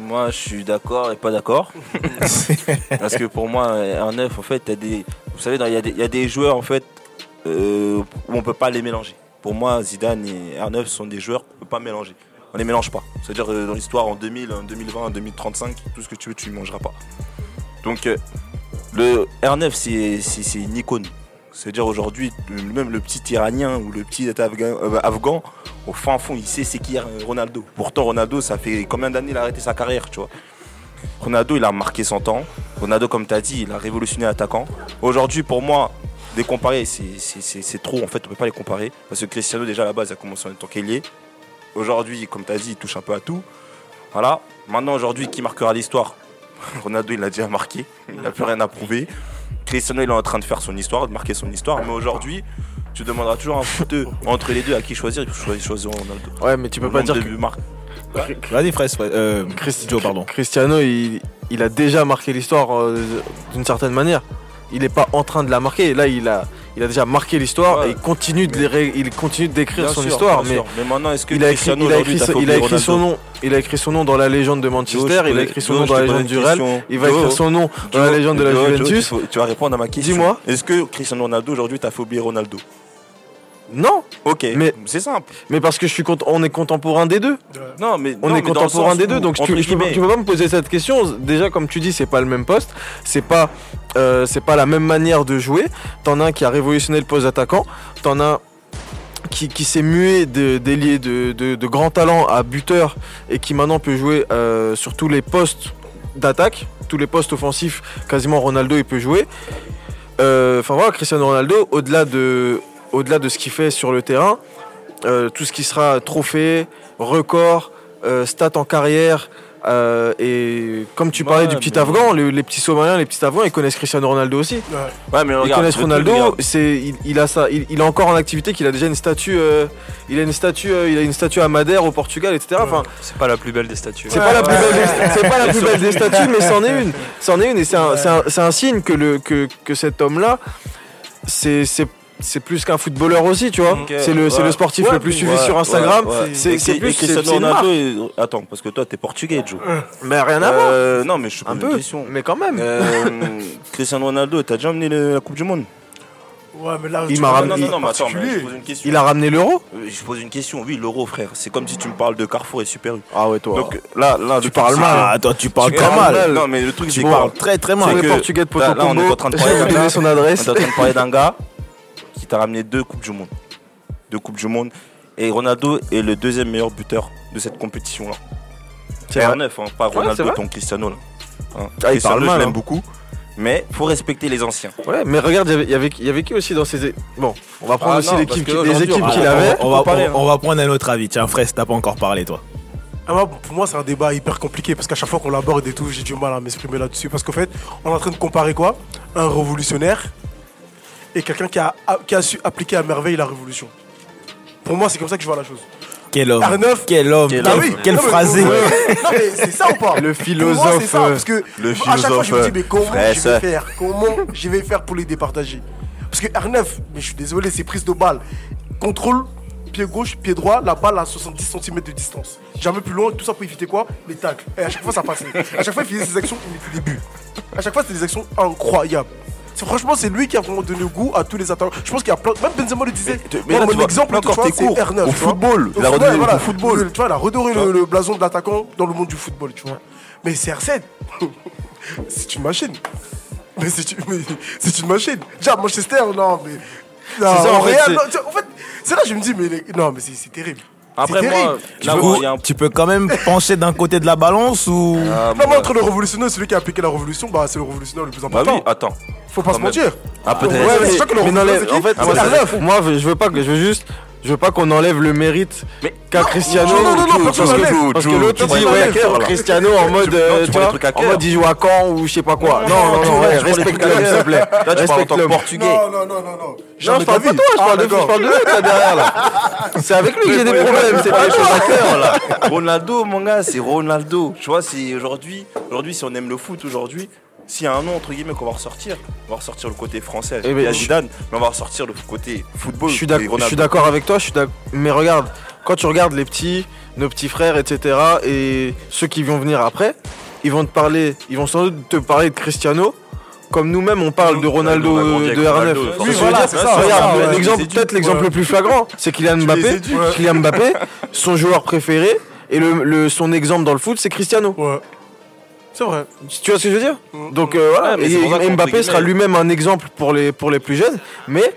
Moi, je suis d'accord et pas d'accord. Parce que pour moi, R9, en fait, des, vous savez, il y, a des- il y a des joueurs en fait euh, où on peut pas les mélanger. Pour moi, Zidane et R9 sont des joueurs qu'on peut pas mélanger. On les mélange pas. C'est-à-dire euh, dans l'histoire en 2000, en 2020, en 2035, tout ce que tu veux, tu ne mangeras pas. Donc euh, le R9, c'est c'est- c'est une icône. C'est-à-dire aujourd'hui, même le petit Iranien ou le petit Afghan, euh, Afghan, au fin fond, il sait c'est qui Ronaldo. Pourtant, Ronaldo, ça fait combien d'années il a arrêté sa carrière, tu vois? Ronaldo, il a marqué son temps. Ronaldo, comme tu as dit, il a révolutionné l'attaquant. Aujourd'hui, pour moi, les comparer, c'est- trop. En fait, on peut pas les comparer. Parce que Cristiano, déjà, à la base, a commencé en tant qu'ailier. Aujourd'hui, comme tu as dit, il touche un peu à tout. Voilà. Maintenant, aujourd'hui, qui marquera l'histoire? Ronaldo, il l'a déjà marqué. Il n'a plus rien à prouver. Cristiano, il est en train de faire son histoire, de marquer son histoire. Mais aujourd'hui, tu demanderas toujours un footeux entre les deux à qui choisir. Il faut choisir, choisir Ronaldo. Ouais, mais tu peux Le pas dire de que. Vas-y, Fraisse. Euh, Joe, pardon. Cristiano, il, il a déjà marqué l'histoire euh, d'une certaine manière. Il n'est pas en train de la marquer. Là, il a, il a déjà marqué l'histoire Ouais. et il continue de, les ré- il continue de décrire son sûr, histoire. Mais maintenant, est-ce que il a écrit, Cristiano il a aujourd'hui, écrit, t'as fait il a oublier écrit son nom. Il a écrit son nom dans la légende de Manchester. Il a écrit son nom dans la légende du Real. Il va écrire son nom dans la légende de la Juventus. tu vas répondre à ma question. Dis-moi. Est-ce que Cristiano Ronaldo aujourd'hui t'as fait oublier Ronaldo? Non, Ok. Mais- c'est simple. mais parce que je suis on est contemporain des deux. Non, mais On non, est mais contemporain des deux, donc tu, tu peux, pas- guillemets, tu peux pas me poser cette question. Déjà, comme tu dis, c'est pas le même poste, c'est pas, euh, c'est pas la même manière de jouer. T'en as un qui a révolutionné le poste d'attaquant, t'en as un qui, qui s'est mué de- d'ailier de, de, de grand talent à buteur et qui maintenant peut jouer euh, sur tous les postes d'attaque, tous les postes offensifs. Quasiment Ronaldo, il peut jouer. Euh, Enfin voilà, Cristiano Ronaldo, au-delà de, au-delà de ce qu'il fait sur le terrain, euh, tout ce qui sera trophée, record, euh, stats en carrière. euh, et comme tu parlais Ouais, du petit mais- Afghan, le- les petits Somaliens, les petits Afghans, ils connaissent Cristiano Ronaldo aussi. Ouais. Ouais, mais Ils regarde, connaissent le truc, Ronaldo. C'est, il, il a ça, il, il est encore en activité, qu'il a déjà une statue, euh, il a une statue, euh, il a une statue à Madère au Portugal, etc. Enfin, C'est pas la plus belle des statues. c'est pas la plus belle, des, c'est pas la plus belle des statues, mais c'en est une. C'en est une, et c'est un, un- c'est un signe que le que, que cet homme-là, c'est c'est c'est plus qu'un footballeur aussi, tu vois. C'est le ouais. le sportif Ouais, le plus suivi ouais, sur Instagram. ouais, ouais. C'est plus c'est. Ronaldo. est- Attends, parce que toi t'es portugais, Joe. Mais rien à voir. Euh, non, mais je te Un pose une peu, question. mais quand même. Euh, Cristiano Ronaldo, t'as déjà emmené le- la Coupe du Monde Ouais, mais là, Il tu m'a vois, ramené- Non, non, non, mais attends, mais particulier. je pose une question. Il a ramené l'euro? Euh, Je pose une question. Oui, l'euro, frère. C'est comme si tu me parles de Carrefour et Super U. Ah ouais, toi. Donc là, là, Tu parles mal. Ah, toi, tu parles Tu très parles mal. mal. Non, mais le truc, Tu c'est parles que très très Sur mal. c'est les Portugais de là, là, on est en train de parler d'un gars. Qui t'a ramené deux Coupes du Monde. Deux Coupes du Monde. Et Ronaldo est le deuxième meilleur buteur de cette compétition-là. C'est vrai. R9, hein, pas Ouais, Ronaldo, ton Cristiano. Là. Hein. Ah, Cristiano, parle mal, je l'aime hein. beaucoup. Mais faut respecter les anciens. Ouais, mais regarde, il y avait- il y avait, il y avait qui aussi dans ces. Bon, on va prendre Ah aussi non, les équipes qu'il va- avait. On va, comparer, on, on va prendre un autre avis. Tiens, Fraisse, t'as pas encore parlé, toi. Ah, pour moi, c'est un débat hyper compliqué parce qu'à chaque fois qu'on l'aborde et tout, j'ai du mal à m'exprimer là-dessus. Parce qu'en fait, on est en train de comparer quoi? Un révolutionnaire et quelqu'un qui a, qui a su appliquer à merveille la révolution. Pour moi, c'est comme ça que je vois la chose. Quel homme. R9. Quel homme. Quel Non, mais- phrasé. Non, mais c'est ça ou pas? Le moi, ça, philosophe. euh, parce que Le à chaque fois, je me philosophe, dis, mais comment je vais faire? Comment je vais faire pour les départager? Parce que R9, mais je suis désolé, c'est prise de balle. Contrôle, pied gauche, pied droit, la balle à 70 cm de distance. Jamais plus loin, tout ça pour éviter quoi? Les tacles. Et à chaque fois, ça passait. À chaque fois, il faisait ses actions, il mettait des buts. À chaque fois, c'était des actions incroyables. Franchement, c'est lui qui a vraiment donné goût à tous les attaquants. Je pense qu'il y a plein. Même Benzema le disait. Mais- mais là, mon vois, exemple, encore, c'est court. R9. Au football, il a football, le football. Tu vois, il a redoré Tu le, blason de l'attaquant dans le monde du football, tu vois. Mais CR7, c'est une machine. Mais c'est une, mais c'est une machine. Déjà, Manchester, non, mais. Non, en fait, Real, c'est- non, tu- en fait, c'est là que je me dis, mais non, mais c'est terrible. Après, moi, là, un- tu peux quand même pencher d'un côté de la balance ou. Ah, Non, mais entre le révolutionnaire et celui qui a appliqué la révolution, bah, c'est le révolutionnaire le plus Bah important. oui, attends. Faut pas quand se même. mentir. Ah, peut-être. Ouais, Ouais, mais c'est sûr que le révolutionnaire, les- c'est en qui fait, C'est moi, R9. ça- moi, je veux pas que je veux juste, je veux pas qu'on enlève le mérite Mais- qu'a Cristiano. non, non, non, parce que, l'autre tu les ouais. Cristiano en mode, Tu- euh, en mode il joue à Caen ou je sais pas quoi. Non, non, non, ouais, respecte-le s'il te plaît. Là, tu parles en Respecte-le. tant que portugais. Non, non, non, non, non. Non, je parle pas de toi, je parle de, Ah, je parle de l'autre là derrière là. C'est avec lui que j'ai des problèmes, c'est pas les choses à cœur là. Ronaldo, mon gars, c'est Ronaldo. Tu vois, c'est aujourd'hui, aujourd'hui, si on aime le foot aujourd'hui, s'il y a un nom entre guillemets qu'on va ressortir, on va ressortir le côté français. Eh Il y a Zidane, mais on va ressortir le côté football. Je suis d'accord avec toi, je suis mais regarde, quand tu regardes les petits, nos petits frères, etc., et ceux qui vont venir après, ils vont te parler, ils vont sans doute te parler de Cristiano, comme nous-mêmes on parle de Ronaldo de Ronaldo, R9. forcément. Oui, voilà, c'est ça. Regarde, ouais, l'exemple, peut-être l'exemple ouais. le plus flagrant, c'est Kylian Mbappé. Kylian Mbappé, son joueur préféré, et le, le- son exemple dans le foot, c'est Cristiano. Ouais. C'est vrai. Tu vois ce que je veux dire Mm. Donc euh, voilà, Ouais, et- Mbappé sera lui-même un exemple pour les, pour les plus jeunes, mais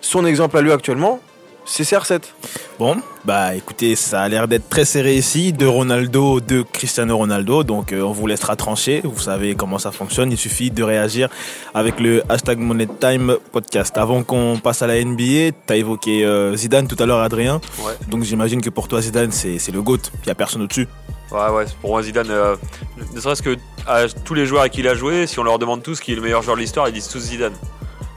son exemple à lui actuellement, c'est CR7. Bon, bah écoutez, ça a l'air d'être très serré ici, de Ronaldo, de Cristiano Ronaldo, donc euh, on vous laissera trancher, vous savez comment ça fonctionne, il suffit de réagir avec le hashtag Money Time Podcast. Avant qu'on passe à la NBA, tu as évoqué euh, Zidane tout à l'heure, Adrien, Ouais. donc j'imagine que pour toi Zidane c'est c'est le GOAT, il n'y a personne au-dessus. Ouais, ouais, pour moi, Zidane, euh, ne serait-ce que à tous les joueurs avec qui il a joué, si on leur demande tous qui est le meilleur joueur de l'histoire, ils disent tous Zidane.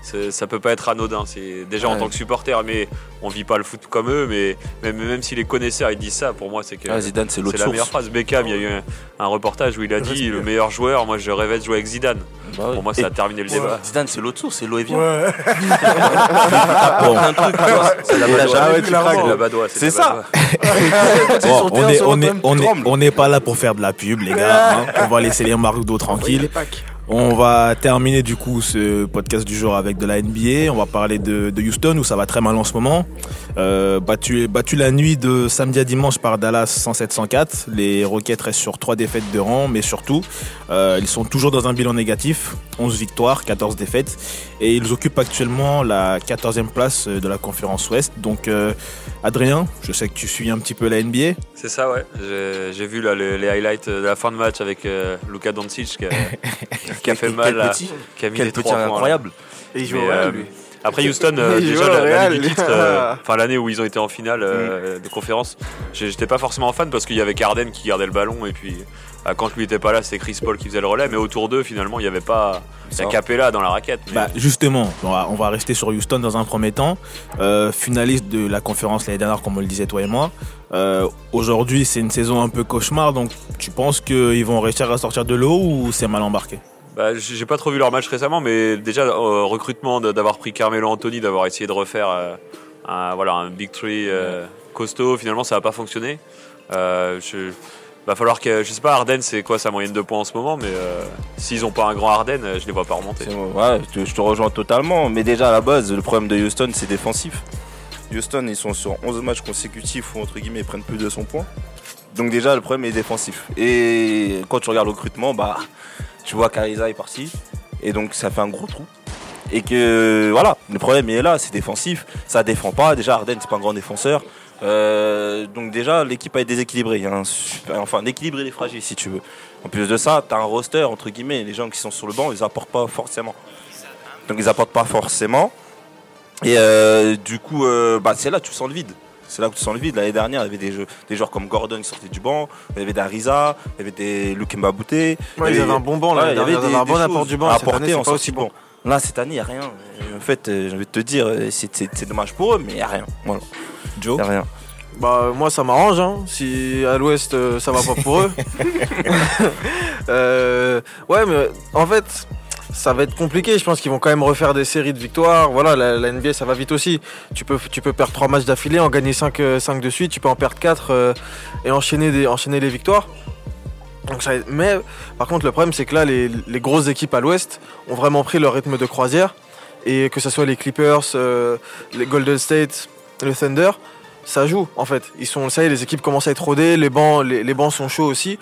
Ça peut pas être anodin. C'est déjà en tant que supporter, mais on vit pas le foot comme eux. Mais même, même si les connaisseurs ils disent ça, pour moi c'est que Ah, Zidane, c'est la meilleure phrase. Beckham, il y a eu un, un reportage où il a dit le meilleur joueur. Moi, je rêvais de jouer avec Zidane. Bah. Pour moi, ça a terminé le Ouais. débat. Zidane, c'est l'autre source, c'est vient. Ouais. Bon, Un truc, c'est la badoie. C'est ça. badoie. bon, son on terrain est- sur on est- on est- on n'est pas là pour faire de la pub les gars, hein. on va laisser les Mardo tranquilles. On va terminer du coup ce podcast du jour avec de la NBA. On va parler de, de Houston où ça va très mal en ce moment. Euh, battu, battu la nuit de samedi à dimanche par Dallas 107-104. Les Rockets restent sur trois défaites de rang, mais surtout euh, ils sont toujours dans un bilan négatif. 11 victoires, 14 défaites. Et ils occupent actuellement la 14e place de la conférence Ouest. Donc euh, Adrien, je sais que tu suis un petit peu la NBA. C'est ça, ouais. J'ai vu là, les, les highlights de la fin de match avec Luka Doncic qui a, qui a fait mal, petit, qui a mis des trois points. incroyable. Et il joue Mais, au Real, euh, lui. Après Houston, euh, déjà l'année du euh, enfin l'année où ils ont été en finale euh, de conférence, j'étais pas forcément fan parce qu'il y avait Carden qui gardait le ballon et puis euh, quand lui était pas là, c'était Chris Paul qui faisait le relais, mais autour d'eux finalement il y avait pas la Capella dans la raquette. mais- Bah, justement, on va, on va rester sur Houston dans un premier temps. Finaliste de la conférence l'année dernière, comme on le disait toi et moi. Aujourd'hui, c'est une saison un peu cauchemar, donc tu penses qu'ils vont réussir à sortir de l'eau ou c'est mal embarqué? Bah, j'ai pas trop vu leur match récemment, mais déjà euh, recrutement d'avoir pris Carmelo Anthony, d'avoir essayé de refaire euh, un, voilà, un big three euh, costaud, finalement ça va pas fonctionné. Euh, je, va falloir que je sais pas Harden c'est quoi sa moyenne de points en ce moment, mais s'ils ont pas un grand Harden, euh, je les vois pas remonter. Je te, rejoins totalement. Mais déjà, à la base, le problème de Houston, c'est défensif. Houston, ils sont sur 11 matchs consécutifs où, entre guillemets, ils prennent plus de 200 points. Donc, déjà, le problème est défensif. Et quand tu regardes le recrutement, bah, tu vois qu'Ariza est parti. Et donc, ça fait un gros trou. Et que, voilà, le problème est là, c'est défensif. Ça défend pas. Déjà, Harden, c'est pas un grand défenseur. Euh, donc, déjà, l'équipe a été déséquilibrée. Il super- enfin, l'équilibre, il est fragile, si tu veux. En plus de ça, tu un roster, entre guillemets, les gens qui sont sur le banc, ils apportent pas forcément. Donc ils apportent pas forcément. Et euh, du coup, euh, bah, c'est là tu sens le vide. C'est là que tu sens le vide. L'année dernière, il y avait des, jeux, des joueurs comme Gordon qui sortaient du banc, il y avait des Ariza, il y avait des Luke Mbabouté. Ouais, ils avaient un bon banc là, il y avait ils avaient un des- bon des apport du banc. c'est en pas aussi bon. Là, cette année, il n'y a rien. En fait, euh, j'ai envie de te dire, euh, c'est- c'est c'est dommage pour eux, mais il n'y a rien. Voilà, Joe il n'y a rien. Bah moi ça m'arrange hein. si à l'ouest euh, ça va pas pour eux. Euh, ouais mais en fait ça va être compliqué, je pense qu'ils vont quand même refaire des séries de victoires. Voilà, la, NBA ça va vite aussi. Tu peux, perdre 3 matchs d'affilée, en gagner 5, de suite, tu peux en perdre 4 et enchaîner, les victoires. Mais par contre le problème c'est que là les, grosses équipes à l'ouest ont vraiment pris leur rythme de croisière et que ce soit les Clippers, euh, les Golden State, le Thunder, ça joue en fait. Ils sont, ça y est, les équipes commencent à être rodées, les bancs sont chauds aussi.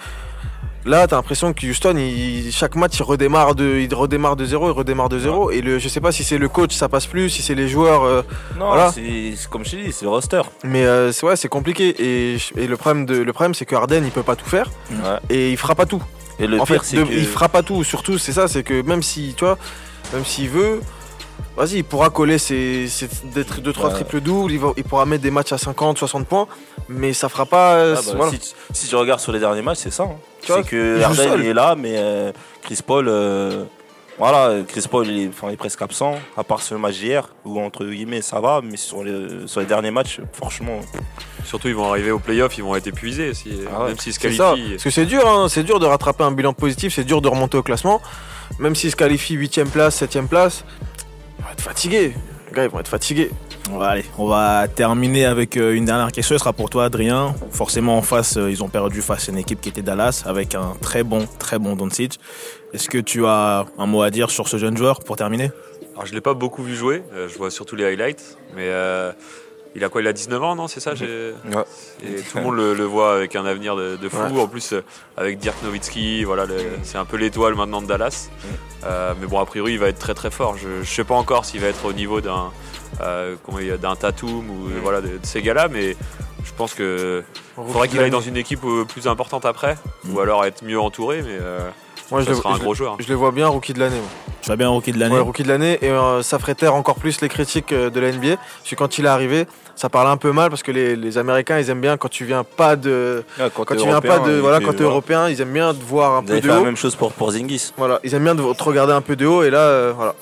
Là, t'as l'impression que Houston, il- chaque match, il redémarre de, il redémarre de zéro, il redémarre de zéro. Et le, je sais pas si c'est le coach, ça passe plus, si c'est les joueurs, euh, Non, Voilà. c'est comme je dit, c'est le roster. mais euh, c'est ouais, c'est compliqué. Et, le problème de, le problème, c'est que Harden, il peut pas tout faire Ouais. et il fera pas tout. Et le en pire, fait, c'est de- que. il fera pas tout. Surtout, c'est ça, c'est que même si, tu vois, même s'il veut, vas-y, il pourra coller ses, ses- deux, trois Ouais. triples doubles, il, pourra mettre des matchs à 50, 60 points, mais ça fera pas. Ah bah, voilà. si, tu- si tu regardes sur les derniers matchs, c'est ça. hein. Tu vois, C'est que Harden est là, mais euh, Chris Paul, euh, voilà, Chris Paul il est, enfin, il est presque absent, à part ce match d'hier, où entre guillemets ça va, mais sur les, sur les derniers matchs, franchement, Surtout, ils vont arriver au playoff, ils vont être épuisés. Si, Ah ouais. Même s'ils se ça. qualifient. Parce que c'est dur, hein, c'est dur de rattraper un bilan positif, c'est dur de remonter au classement. Même s'ils se qualifient 8ème place, 7ème place, ils vont être fatigués. Les gars, ils vont être fatigués. Allez, on va terminer avec euh, une dernière question. Ce sera pour toi, Adrien. Forcément, en face, euh, ils ont perdu face à une équipe qui était Dallas avec un très bon, très bon Doncic. Est-ce que tu as un mot à dire sur ce jeune joueur pour terminer? Alors, je l'ai pas beaucoup vu jouer, euh, je vois surtout les highlights, mais euh, il a quoi? Il a 19 ans, non? C'est ça? Ouais. Et tout le monde le, le voit avec un avenir de, de fou. En plus, avec Dirk Nowitzki, voilà, c'est un peu l'étoile maintenant de Dallas. Euh, mais bon, a priori, il va être très très fort. Je, je sais pas encore s'il va être au niveau d'un euh, d'un Tatum ou voilà de, de ces gars-là, mais je pense que faudrait qu'il aille dans une équipe euh, plus importante après, ou alors être mieux entouré. Mais euh, Moi, je ça le, sera un je- gros joueur. je le vois bien rookie de l'année. moi. Tu vas bien rookie de l'année Ouais, rookie de l'année et euh, ça ferait taire encore plus les critiques de la NBA. Parce que quand il est arrivé, ça parlait un peu mal parce que les, les Américains ils aiment bien quand tu viens pas de Ouais, quand tu viens pas de voilà quand t'es voilà, européen ils aiment bien te voir un Vous peu avez de fait la haut. même chose pour, pour Zingis. Voilà, ils aiment bien de te regarder un peu de haut et là euh, voilà.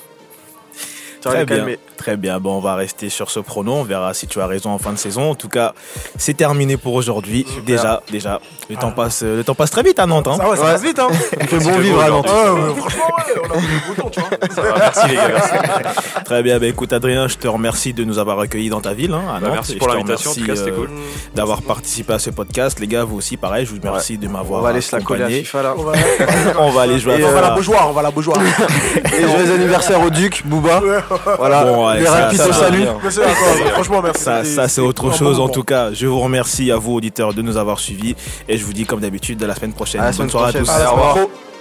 Très bien, calmer. Très bien. Bon, on va rester sur ce prono. On verra si tu as raison en fin de saison. En tout cas, c'est terminé pour aujourd'hui. Déjà, déjà, le temps passe, le temps passe très vite à Nantes. hein. Ah ouais, ça Ouais. passe vite, hein. Il fait bon vivre à Nantes. Ah ouais, franchement, ouais, on a tu vois. Ça va, merci les gars. merci. Très bien. Bah, écoute, Adrien, je te remercie de nous avoir accueillis dans ta ville, hein, à Bah, Nantes. merci pour l'invitation, euh, cool. D'avoir participé à ce podcast. Les gars, vous aussi, pareil. Je vous remercie de On m'avoir va aller se la coller à accompagné. FIFA là. On va, On va aller jouer à on va la beaujoire, on va la beaujoire. Et joyeux anniversaire au Duc, Booba. Voilà, Bon, ouais, les ça- rapides. Merci encore, franchement, merci. Ça, c'est autre chose. bon En tout cas, je vous remercie à vous, auditeurs, de nous avoir suivis. Et je vous dis, comme d'habitude, à la semaine prochaine. À la Bonne semaine soirée à prochaine. tous. À